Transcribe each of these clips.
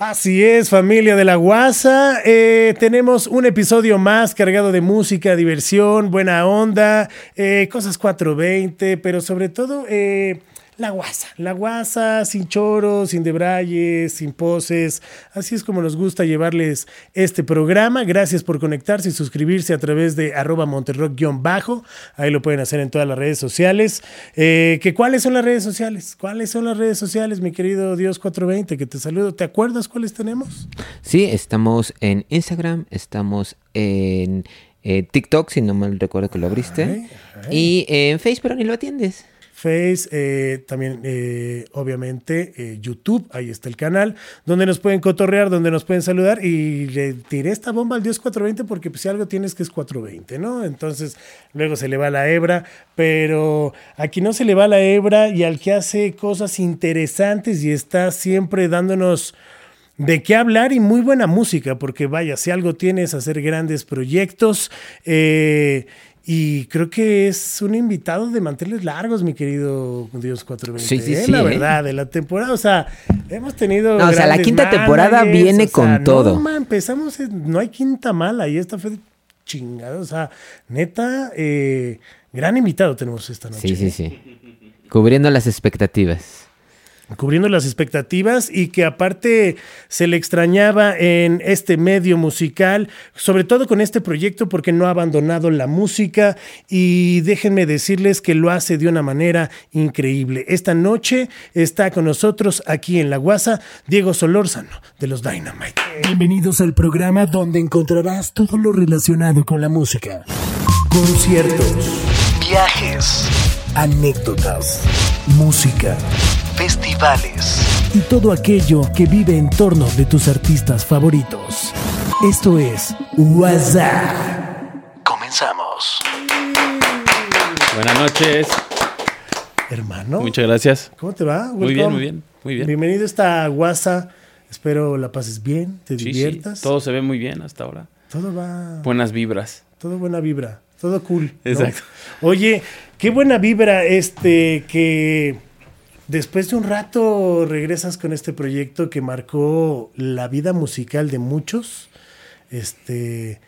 Así es, familia de la Guasa. Eh, tenemos un episodio más cargado de música, diversión, buena onda, eh, cosas 420, pero sobre todo eh, la guasa, la guasa sin choros, sin debrayes, sin poses. Así es como nos gusta llevarles este programa. Gracias por conectarse y suscribirse a través de arroba monterrock-bajo. Ahí lo pueden hacer en todas las redes sociales. Eh, ¿que ¿Cuáles son las redes sociales? ¿Cuáles son las redes sociales, mi querido Dios 420? Que te saludo. ¿Te acuerdas cuáles tenemos? Sí, estamos en Instagram, estamos en eh, TikTok, si no mal recuerdo que lo abriste. Y en Facebook, ni lo atiendes. Face, eh, también eh, obviamente eh, YouTube, ahí está el canal, donde nos pueden cotorrear, donde nos pueden saludar y le tiré esta bomba al Dios 420 porque pues, si algo tienes que es 420, ¿no? Entonces luego se le va la hebra, pero aquí no se le va la hebra y al que hace cosas interesantes y está siempre dándonos de qué hablar y muy buena música, porque vaya, si algo tienes, hacer grandes proyectos. Eh, y creo que es un invitado de manteles largos, mi querido Dios 420. Sí, sí, ¿eh? sí, La ¿eh? verdad, de la temporada. O sea, hemos tenido. No, o sea, la quinta temporada viene o sea, con no, todo. ma, empezamos, en- no hay quinta mala y esta fue de chingada. O sea, neta, eh, gran invitado tenemos esta noche. Sí, sí, ¿eh? sí. Cubriendo las expectativas. Cubriendo las expectativas y que aparte se le extrañaba en este medio musical, sobre todo con este proyecto porque no ha abandonado la música y déjenme decirles que lo hace de una manera increíble. Esta noche está con nosotros aquí en La Guasa Diego Solórzano de los Dynamite. Bienvenidos al programa donde encontrarás todo lo relacionado con la música. Conciertos, viajes, anécdotas, música, festivales y todo aquello que vive en torno de tus artistas favoritos. Esto es WhatsApp. Comenzamos. Buenas noches. Hermano, Muchas gracias. ¿cómo te va? Muy bien, muy bien, muy bien. Bienvenido a esta Guasa. Espero la pases bien, te Sí, sí, diviertas. todo se ve muy bien hasta ahora. todo va. Buenas vibras. Todo buena vibra, todo cool. ¿no? Exacto. Oye, qué buena vibra este que después de un rato regresas con este proyecto que marcó la vida musical de muchos. Este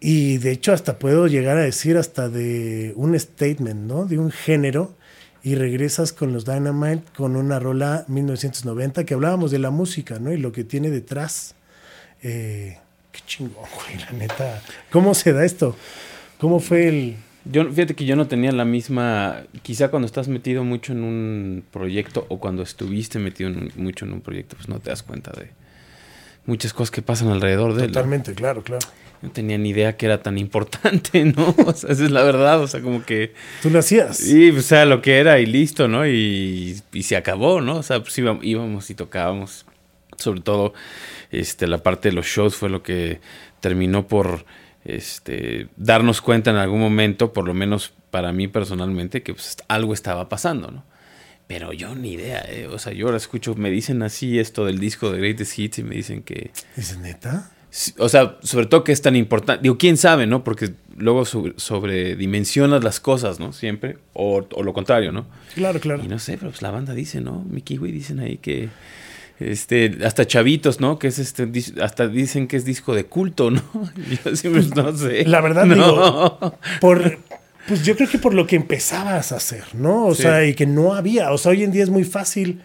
y de hecho hasta puedo llegar a decir hasta de un statement, ¿no? De un género y regresas con los Dynamite con una rola 1990 que hablábamos de la música, ¿no? Y lo que tiene detrás. Eh, qué chingón, güey, la neta. ¿Cómo se da esto? ¿Cómo fue el...? Yo, fíjate que yo no tenía la misma. Quizá cuando estás metido mucho en un proyecto o cuando estuviste metido en un- mucho en un proyecto, pues no te das cuenta de muchas cosas que pasan alrededor de él. Totalmente, claro, claro. No tenía ni idea que era tan importante, ¿no? O sea, esa es la verdad. O sea, como que. ¿Tú lo hacías? Sí, o sea, lo que era y listo, ¿no? Y, y se acabó, ¿no? O sea, pues íbamos, íbamos y tocábamos. Sobre todo, este, la parte de los shows fue lo que terminó por este, darnos cuenta en algún momento, por lo menos para mí personalmente, que pues, algo estaba pasando, ¿no? Pero yo ni idea, ¿eh? O sea, yo ahora escucho, me dicen así esto del disco de Greatest Hits y me dicen que... ¿Dices neta? O sea, sobre todo que es tan importante. Digo, quién sabe, ¿no? Porque luego sobre- sobredimensionas las cosas, ¿no? Siempre. O, o lo contrario, ¿no? Claro, claro. Y no sé, pero pues la banda dice, ¿no? Mickey, güey, dicen ahí que. Este, hasta chavitos, ¿no? Que es este, hasta dicen que es disco de culto, ¿no? Yo siempre no sé. La verdad, no. digo, por, pues yo creo que por lo que empezabas a hacer, ¿no? O Sí. sea, y que no había. O sea, hoy en día es muy fácil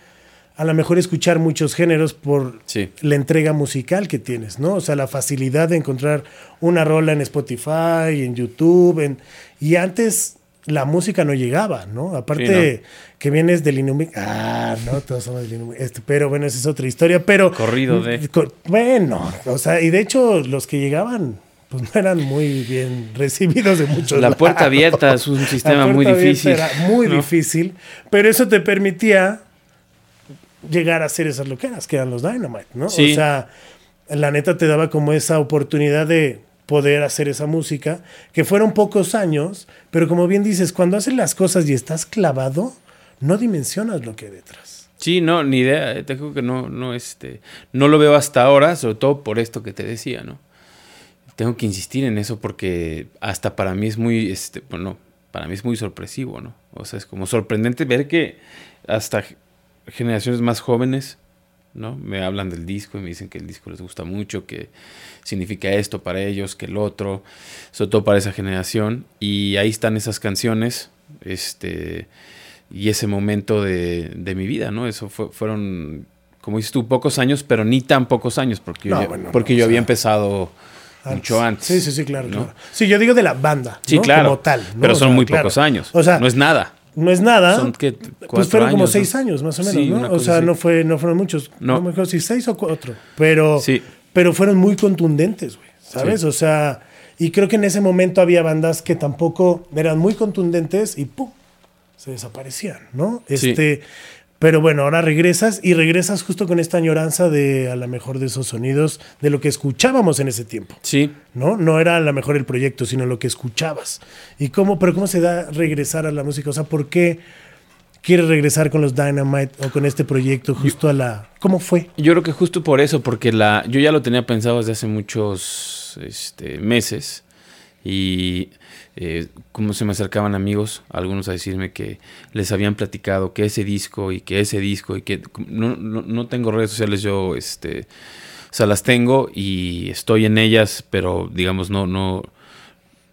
a lo mejor escuchar muchos géneros por Sí. la entrega musical que tienes, ¿no? O sea, la facilidad de encontrar una rola en Spotify, en YouTube, en, y antes la música no llegaba, ¿no? Aparte que vienes del Inumi, ah, no, todos somos del Inumi, este, pero bueno, esa es otra historia, pero Corrido de- bueno, o sea, y de hecho los que llegaban pues no eran muy bien recibidos de muchos La puerta lados. abierta es un sistema muy difícil. Era muy ¿no? difícil, pero eso te permitía llegar a hacer esas loqueras que eran los Dynamite, ¿no? Sí. O sea, la neta te daba como esa oportunidad de poder hacer esa música, que fueron pocos años, pero como bien dices, cuando haces las cosas y estás clavado, no dimensionas lo que hay detrás. Sí, no, ni idea. eh, Te digo que no, no, este, no lo veo hasta ahora, sobre todo por esto que te decía, ¿no? Tengo que insistir en eso porque hasta para mí es muy, este, bueno, para mí es muy sorpresivo, ¿no? O sea, es como sorprendente ver que hasta generaciones más jóvenes ¿no? Me hablan del disco y me dicen que el disco les gusta mucho, que significa esto para ellos, que el otro, sobre todo para esa generación. Y ahí están esas canciones, este, y ese momento de, de mi vida, ¿no? Eso fue, fueron, como dices tú, pocos años, pero ni tan pocos años, porque, No, yo, bueno, porque no, yo había sea, empezado mucho antes. Sí, sí, sí, claro, ¿no? claro. Sí, yo digo de la banda. Sí, ¿no? claro. Como tal. ¿no? Pero O son sea, muy claro. pocos años. O sea, no es nada. No es nada. Son que pues fueron como años, seis ¿no? años más o menos, Sí, ¿no? O sea, así. no, fue, no fueron muchos. No. No. me acuerdo si seis o cuatro. Pero, Sí. pero fueron muy contundentes, güey. ¿Sabes? Sí. O sea, y creo que en ese momento había bandas que tampoco eran muy contundentes y ¡pum! se desaparecían, ¿no? Sí. Pero bueno, ahora regresas y regresas justo con esta añoranza de a lo mejor de esos sonidos, de lo que escuchábamos en ese tiempo. Sí. ¿no? No era a lo mejor el proyecto, sino lo que escuchabas. ¿Y cómo, pero cómo se da regresar a la música? O sea, ¿por qué quieres regresar con los Dynamite o con este proyecto justo a la... ¿Cómo fue? Yo creo que justo por eso, porque la, yo ya lo tenía pensado desde hace muchos este, meses y eh, como se me acercaban amigos, algunos a decirme que les habían platicado que ese disco y que ese disco y que no, no, no tengo redes sociales yo, este, o sea, las tengo y estoy en ellas, pero digamos no, no,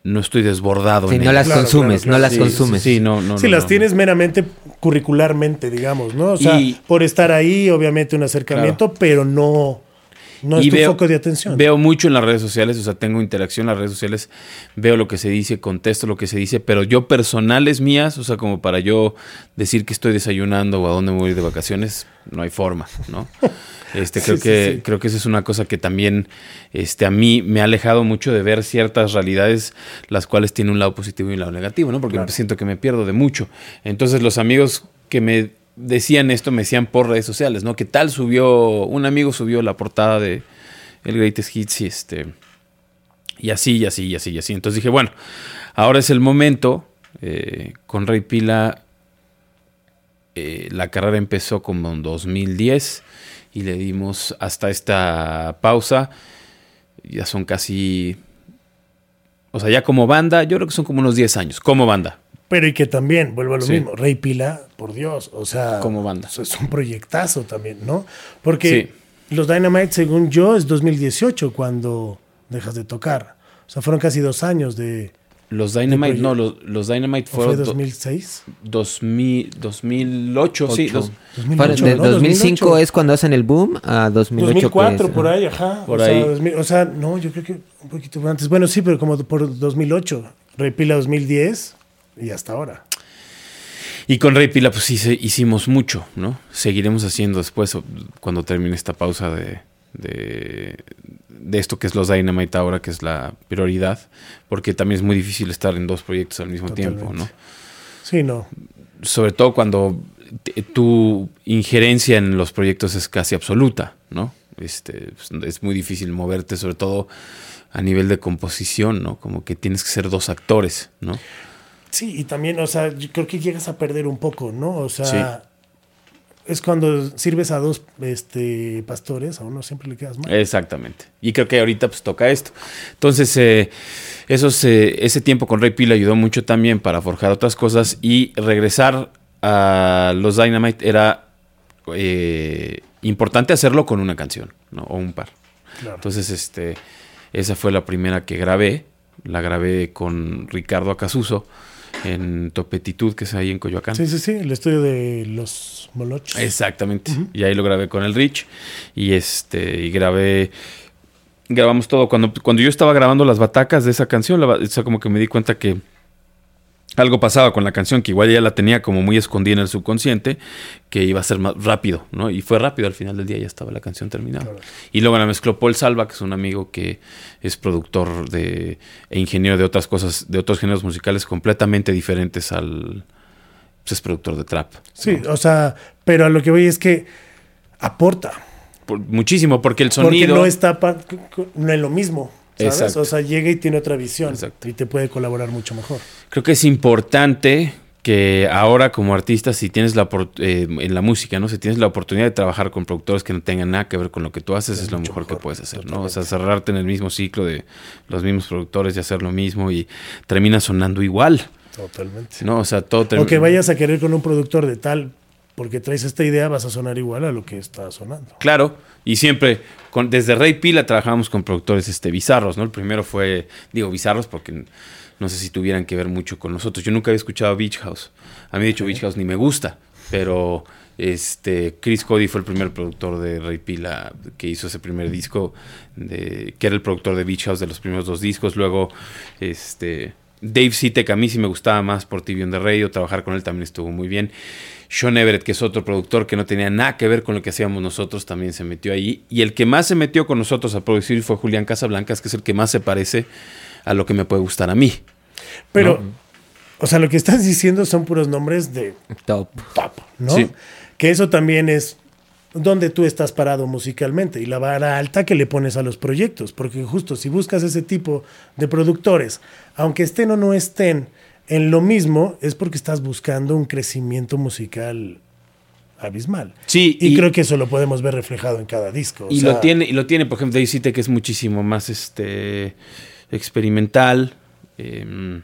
no estoy desbordado. Sí, en no ellas. las Claro, consumes, claro, no las Sí, consumes. Sí, no, no. si no, las no. tienes meramente curricularmente, digamos, ¿no? O sea, Y- por estar ahí, obviamente un acercamiento, pero no, no es Y tu veo- foco de atención. Veo mucho en las redes sociales, o sea, tengo interacción en las redes sociales, veo lo que se dice, contesto lo que se dice, pero yo personales mías, o sea, como para yo decir que estoy desayunando o a dónde voy de vacaciones, no hay forma, ¿no? Este, creo sí, que sí. creo que esa es una cosa que también este, a mí me ha alejado mucho de ver ciertas realidades, las cuales tienen un lado positivo y un lado negativo, ¿no? Porque Claro. siento que me pierdo de mucho. Entonces los amigos que me decían esto me decían por redes sociales, ¿no? Que tal subió, un amigo subió la portada de el Greatest Hits y este y así y así y así y así. Entonces dije, bueno, ahora es el momento. eh, con Rey Pila eh, la carrera empezó como en 2010 y le dimos hasta esta pausa. Ya son casi... O sea, ya como banda, yo creo que son como unos 10 años, como banda. Pero y que también, vuelvo a lo Sí. mismo, Rey Pila, por Dios, o sea... Como banda. Es un proyectazo también, ¿no? Porque los Dynamite, según yo, es 2018 cuando dejas de tocar. O sea, fueron casi dos años de... Los Dynamite, no, los, los Dynamite ¿o ¿Fue fueron do- 2006? 2000, 2008, sí. Ocho. dos- 2008, Fueron- de ¿no? 2005 2008. es cuando hacen el boom, a 2008 2004, pues, por ah. ahí, ajá. Por o, ahí. Sea, 2000 o sea, no, yo creo que un poquito antes. Bueno, sí, pero como por 2008. Repila 2010 y hasta ahora. Y con Rey Pila, pues sí, se- hicimos mucho, ¿no? Seguiremos haciendo después, cuando termine esta pausa de, de, de esto que es los Dynamite ahora, que es la prioridad, porque también es muy difícil estar en dos proyectos al mismo tiempo, ¿no? Sí, no. Sobre todo cuando tu injerencia en los proyectos es casi absoluta, ¿no? Este, pues, es muy difícil moverte, sobre todo a nivel de composición, ¿no? Como que tienes que ser dos actores, ¿no? Sí, y también, o sea, yo creo que llegas a perder un poco, ¿no? O sea, es cuando sirves a dos este, pastores, a uno siempre le quedas mal. Exactamente. Y creo que ahorita pues toca esto. Entonces, eh, esos, eh, ese tiempo con Rey Pila ayudó mucho también para forjar otras cosas y regresar a los Dynamite era eh, importante hacerlo con una canción, ¿no? O un par. Claro. Entonces, este, esa fue la primera que grabé. La grabé con Ricardo Acasuso en Topetitud, que es ahí en Coyoacán. sí, sí, sí, el estudio de los Molochs. Exactamente. Y ahí lo grabé con el Rich. Y este, y grabé. Grabamos todo. Cuando, cuando yo estaba grabando las batacas de esa canción, la o sea, como que me di cuenta que algo pasaba con la canción, que igual ya la tenía como muy escondida en el subconsciente, que iba a ser más rápido, ¿no? Y fue rápido, al final del día ya estaba la canción terminada. Claro. Y luego la mezcló Paul Salva, que es un amigo que es productor de, e ingeniero de otras cosas, de otros géneros musicales completamente diferentes al. Pues es productor de trap. Sí, o sea, pero a lo que voy es que aporta. Por- muchísimo, porque el Porque sonido. no está pa- no es lo mismo. ¿Sabes? Exacto. O sea, llega y tiene otra visión Exacto. y te puede colaborar mucho mejor. Creo que es importante que ahora como artista, si tienes la eh, en la música, ¿no? Si tienes la oportunidad de trabajar con productores que no tengan nada que ver con lo que tú haces, es, lo mejor, que puedes hacer, ¿no? O sea, cerrarte en el mismo ciclo de los mismos productores y hacer lo mismo y termina sonando igual, Totalmente. ¿no? O sea, todo O que termina... vayas a querer con un productor de tal porque traes esta idea, vas a sonar igual a lo que está sonando. Claro, y siempre, con, desde Rey Pila trabajamos con productores este, bizarros, ¿no? El primero fue, digo bizarros porque no sé si tuvieran que ver mucho con nosotros. Yo nunca había escuchado Beach House. A mí, de hecho, Beach House ni me gusta, pero este Chris Cody fue el primer productor de Rey Pila que hizo ese primer disco, de, que era el productor de Beach House de los primeros dos discos. Luego, este Dave Sitek, a mí sí me gustaba más por TV de Radio, trabajar con él también estuvo muy bien. Sean Everett, que es otro productor que no tenía nada que ver con lo que hacíamos nosotros, también se metió ahí. Y el que más se metió con nosotros a producir fue Julián Casablancas, que es el que más se parece a lo que me puede gustar a mí. Pero, o sea, lo que estás diciendo son puros nombres de Top. top, ¿no? Que eso también es donde tú estás parado musicalmente y la vara alta que le pones a los proyectos, porque justo si buscas ese tipo de productores, aunque estén o no estén en lo mismo, es porque estás buscando un crecimiento musical abismal. Sí, y, creo que eso lo podemos ver reflejado en cada disco. y lo tiene, y lo tiene, por ejemplo, Dave que es muchísimo más este experimental. Em,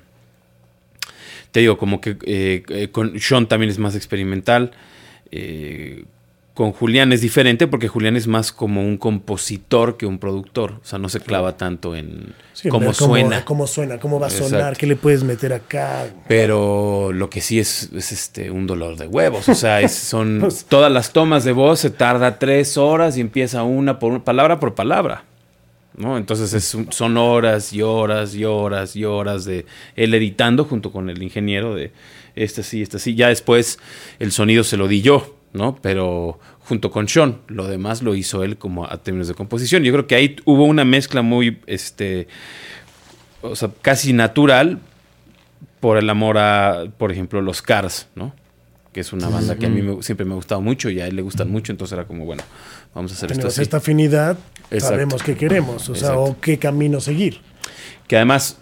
te digo, como que eh, eh, con Sean también es más experimental. Eh, con Julián es diferente porque Julián es más como un compositor que un productor. O sea, no se clava tanto en cómo suena. Cómo suena, cómo va a sonar, qué le puedes meter acá. Pero lo que sí es, es este un dolor de huevos. O sea, son pues todas las tomas de voz, se tarda tres horas y empieza una por palabra por palabra. ¿no? Entonces son horas y horas y horas y horas de él editando junto con el ingeniero de este sí, este sí. Ya después el sonido se lo di yo ¿no? Pero junto con Sean, lo demás lo hizo él como a términos de composición. Yo creo que ahí hubo una mezcla muy, este, o sea, casi natural por el amor a, por ejemplo, los Cars, ¿no? Que es una banda que a mí siempre me ha gustado mucho y a él le gustan mucho, entonces era como, bueno, vamos a hacer esto así. esta afinidad, sabemos qué queremos, o sea, o qué camino seguir. Que además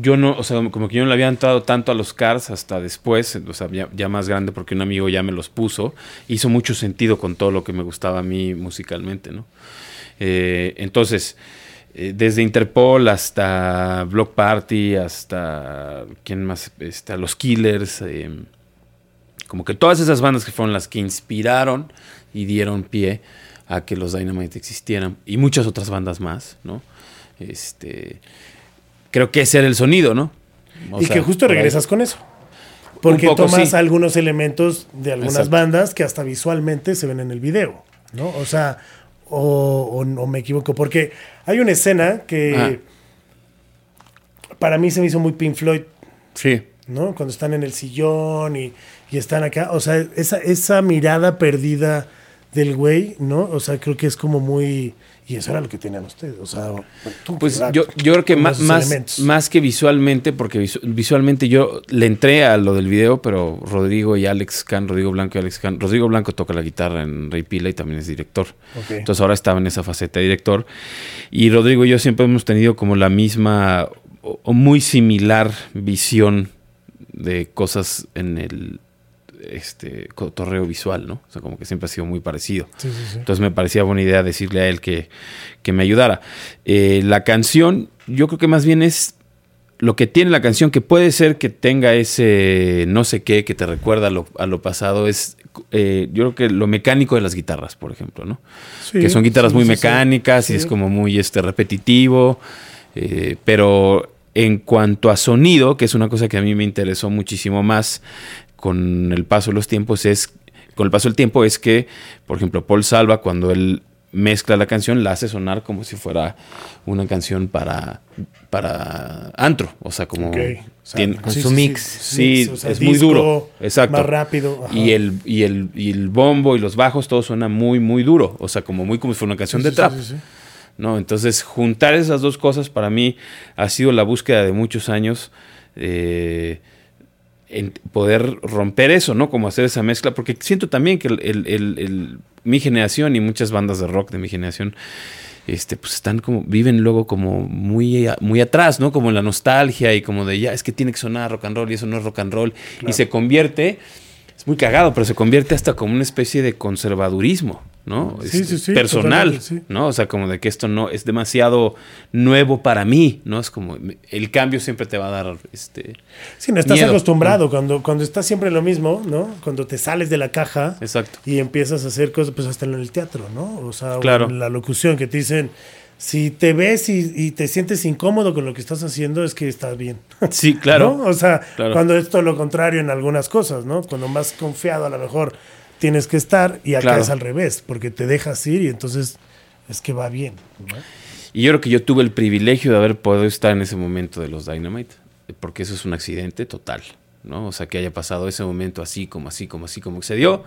yo no, o sea, como que yo no le había entrado tanto a los cars hasta después, o sea, ya, más grande porque un amigo ya me los puso. Hizo mucho sentido con todo lo que me gustaba a mí musicalmente, ¿no? Eh, entonces, eh, desde Interpol hasta Block Party, hasta, ¿quién más? Este, los Killers, eh, como que todas esas bandas que fueron las que inspiraron y dieron pie a que los Dynamite existieran y muchas otras bandas más, ¿no? Este creo que ese era el sonido, ¿no? y que justo regresas con eso. Porque tomas algunos elementos de algunas bandas que hasta visualmente se ven en el video, ¿no? O sea, o, no me equivoco, porque hay una escena que para mí se me hizo muy Pink Floyd. Sí. ¿No? Cuando están en el sillón y, y están acá. O sea, esa, esa mirada perdida del güey, ¿no? O sea, creo que es como muy y eso era lo que tenían ustedes. O sea, pues yo, yo creo que más, más, que visualmente, porque visualmente yo le entré a lo del video, pero Rodrigo y Alex Can, Rodrigo Blanco y Alex Can, Rodrigo Blanco toca la guitarra en Rey Pila y también es director. Entonces ahora estaba en esa faceta de director. Y Rodrigo y yo siempre hemos tenido como la misma o muy similar visión de cosas en el este cotorreo visual, ¿no? O sea, como que siempre ha sido muy parecido. Entonces me parecía buena idea decirle a él que, me ayudara. Eh, la canción, yo creo que más bien es lo que tiene la canción, que puede ser que tenga ese no sé qué que te recuerda a lo, pasado, es eh, yo creo que lo mecánico de las guitarras, por ejemplo, ¿no? que son guitarras muy mecánicas y es como muy este, repetitivo, eh, pero en cuanto a sonido, que es una cosa que a mí me interesó muchísimo más, con el paso de los tiempos es, con el paso del tiempo es que, por ejemplo, Paul Salva, cuando él mezcla la canción, la hace sonar como si fuera una canción para, para antro. O sea, como tiene, con su mix. Sí, es muy duro. Exacto. Más rápido. Y el, y, el, y el bombo y los bajos, todo suena muy, muy duro. O sea, como muy como si fuera una canción de trap. ¿no? Entonces, juntar esas dos cosas para mí ha sido la búsqueda de muchos años. Eh, en poder romper eso, ¿no? Como hacer esa mezcla, porque siento también que el, mi generación y muchas bandas de rock de mi generación, este, pues están como, viven luego como muy, muy atrás, ¿no? Como en la nostalgia y como de ya, es que tiene que sonar rock and roll y eso no es rock and roll. Y se convierte, es muy cagado, pero se convierte hasta como una especie de conservadurismo. ¿no? Sí, Este, sí, sí, personal, totalmente. ¿no? O sea, como de que esto no es demasiado nuevo para mí, ¿no? Es como el cambio siempre te va a dar este Sí, no estás Miedo, acostumbrado cuando, cuando estás siempre lo mismo, ¿no? Cuando te sales de la caja Exacto. y empiezas a hacer cosas, pues hasta en el teatro, ¿no? O sea, o Claro. en la locución que te dicen, si te ves y, y te sientes incómodo con lo que estás haciendo, es que estás bien. Sí, claro. ¿no? O sea, Claro. cuando es todo lo contrario en algunas cosas, ¿no? Cuando más confiado a lo mejor tienes que estar y acá Claro. es al revés, porque te dejas ir y entonces es que va bien. ¿no? Y yo creo que yo tuve el privilegio de haber podido estar en ese momento de los Dynamite, porque eso es un accidente total, ¿no? O sea, que haya pasado ese momento así, como así, como así, como que se dio,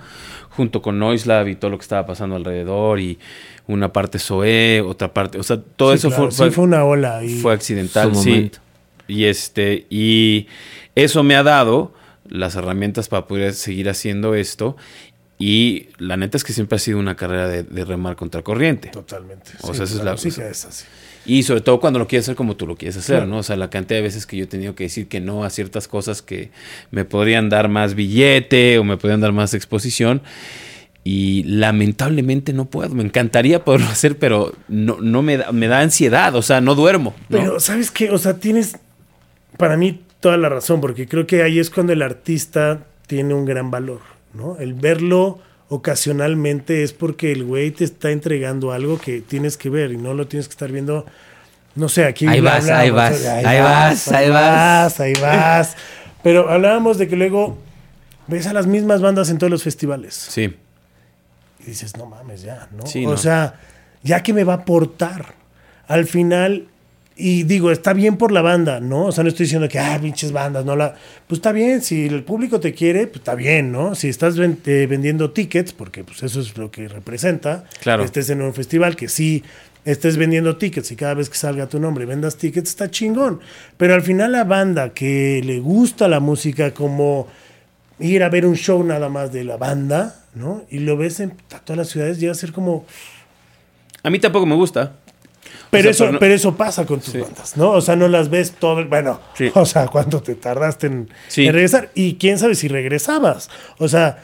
junto con Noislab y todo lo que estaba pasando alrededor, y una parte Zoé, otra parte, o sea, todo Sí, eso claro, fue, sí, fue, una ola. Y, fue accidental, Su sí. Y este, y eso me ha dado las herramientas para poder seguir haciendo esto. Y la neta es que siempre ha sido una carrera de, de remar contra corriente. Totalmente. O sea, esa es la- música es así. Y sobre todo cuando lo quieres hacer como tú lo quieres hacer, Claro. ¿no? O sea, la cantidad de veces que yo he tenido que decir que no a ciertas cosas que me podrían dar más billete o me podrían dar más exposición. Y lamentablemente no puedo. Me encantaría poderlo hacer, pero no, no me, da, me da ansiedad. O sea, no duermo. ¿no? Pero, ¿sabes qué? O sea, tienes para mí toda la razón, porque creo que ahí es cuando el artista tiene un gran valor, ¿no? El verlo ocasionalmente es porque el güey te está entregando algo que tienes que ver y no lo tienes que estar viendo. No sé, aquí. Ahí vas, ahí vas, sea, ahí vas, ahí vas. ahí vas. Pero hablábamos de que luego ves a las mismas bandas en todos los festivales. Sí. Y dices, no mames, ya, ¿no? Sí, o no. sea, ya que me va a aportar. Al final, y digo, está bien por la banda, ¿no? O sea, no estoy diciendo que, ah, pinches bandas, no la. Pues está bien, si el público te quiere, pues está bien, ¿no? Si estás ven- eh, vendiendo tickets, porque pues eso es lo que representa. Claro. Estés en un festival que sí estés vendiendo tickets y cada vez que salga tu nombre vendas tickets, está chingón. Pero al final la banda que le gusta la música como ir a ver un show nada más de la banda, ¿no? Y lo ves en todas las ciudades, llega a ser como... A mí tampoco me gusta. Pero, sea, eso, pero no- pero eso pasa con tus Sí. bandas, ¿no? O sea, no las ves todo, bueno, Sí. o sea, cuánto te tardaste en, Sí. en regresar. Y quién sabe si regresabas. O sea,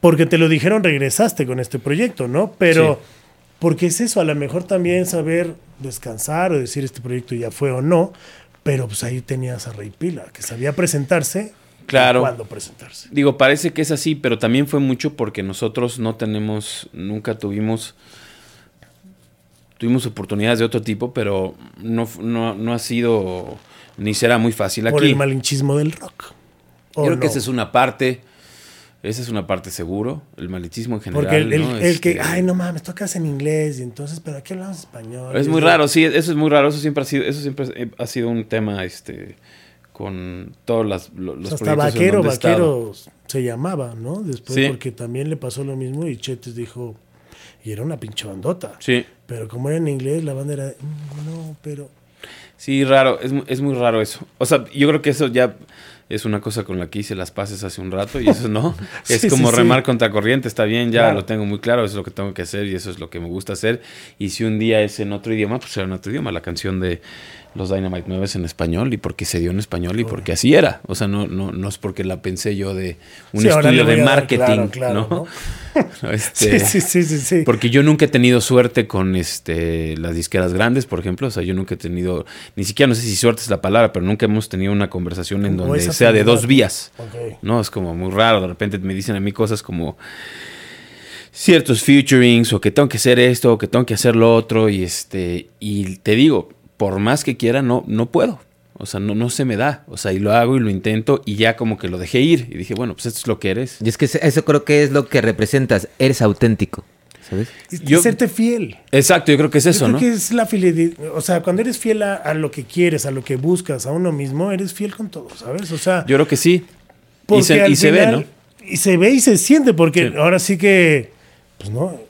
porque te lo dijeron, regresaste con este proyecto, ¿no? Pero, porque es eso, a lo mejor también saber descansar o decir este proyecto ya fue o no. Pero pues ahí tenías a Rey Pila, que sabía presentarse. Claro. cuándo presentarse. Digo, parece que es así, pero también fue mucho porque nosotros no tenemos, nunca tuvimos, tuvimos oportunidades de otro tipo, pero no, no, no ha sido, ni será muy fácil Por aquí. el malinchismo del rock. Yo ¿O creo que esa es una parte, esa es una parte seguro, el malitismo en general. Porque el, el- ¿no? el que, Este, ay, no mames, tocas en inglés y entonces, pero aquí hablamos español. Es muy raro, sí, eso es muy raro, eso siempre ha sido, eso siempre ha sido un tema, este, con todos las, lo- O los sea, hasta vaquero, vaquero se llamaba, ¿no? Después, Sí. porque también le pasó lo mismo y Chetes dijo, y era una pinche bandota. Sí. Pero como era en inglés, la banda era, "Mm, no, pero. Sí, raro, es, es muy raro eso. O sea, yo creo que eso ya es una cosa con la que hice las pases hace un rato y eso no. es como sí, sí. remar contra corriente, está bien, ya Claro. lo tengo muy claro, eso es lo que tengo que hacer y eso es lo que me gusta hacer. Y si un día es en otro idioma, pues será en otro idioma. La canción de los Dynamite 9 es en español y porque se dio en español y porque así era. O sea, no, no, no es porque la pensé yo de un Sí, estudio de marketing, claro, claro, ¿no? ¿no? Este, Sí, sí, sí, sí. sí. porque yo nunca he tenido suerte con este las disqueras grandes, por ejemplo. O sea, yo nunca he tenido, ni siquiera no sé si suerte es la palabra, pero nunca hemos tenido una conversación en donde sea de dos vías. Ok. No, es como muy raro. De repente me dicen a mí cosas como ciertos featurings o que tengo que hacer esto o que tengo que hacer lo otro y este y te digo, por más que quiera no no puedo. O sea, no, no se me da. O sea, y lo hago y lo intento y ya como que lo dejé ir. Y dije, bueno, pues esto es lo que eres. Y es que eso creo que es lo que representas. Eres auténtico, ¿sabes? Y Yo- serte fiel. Exacto, yo creo que es eso, Yo creo ¿no? que es la fidelidad. O sea, cuando eres fiel a, a lo que quieres, a lo que buscas, a uno mismo, eres fiel con todo, ¿sabes? O sea, Yo creo que sí. Y porque se, y se ve, ¿no? Y se ve y se siente, porque Sí. ahora sí que, pues no,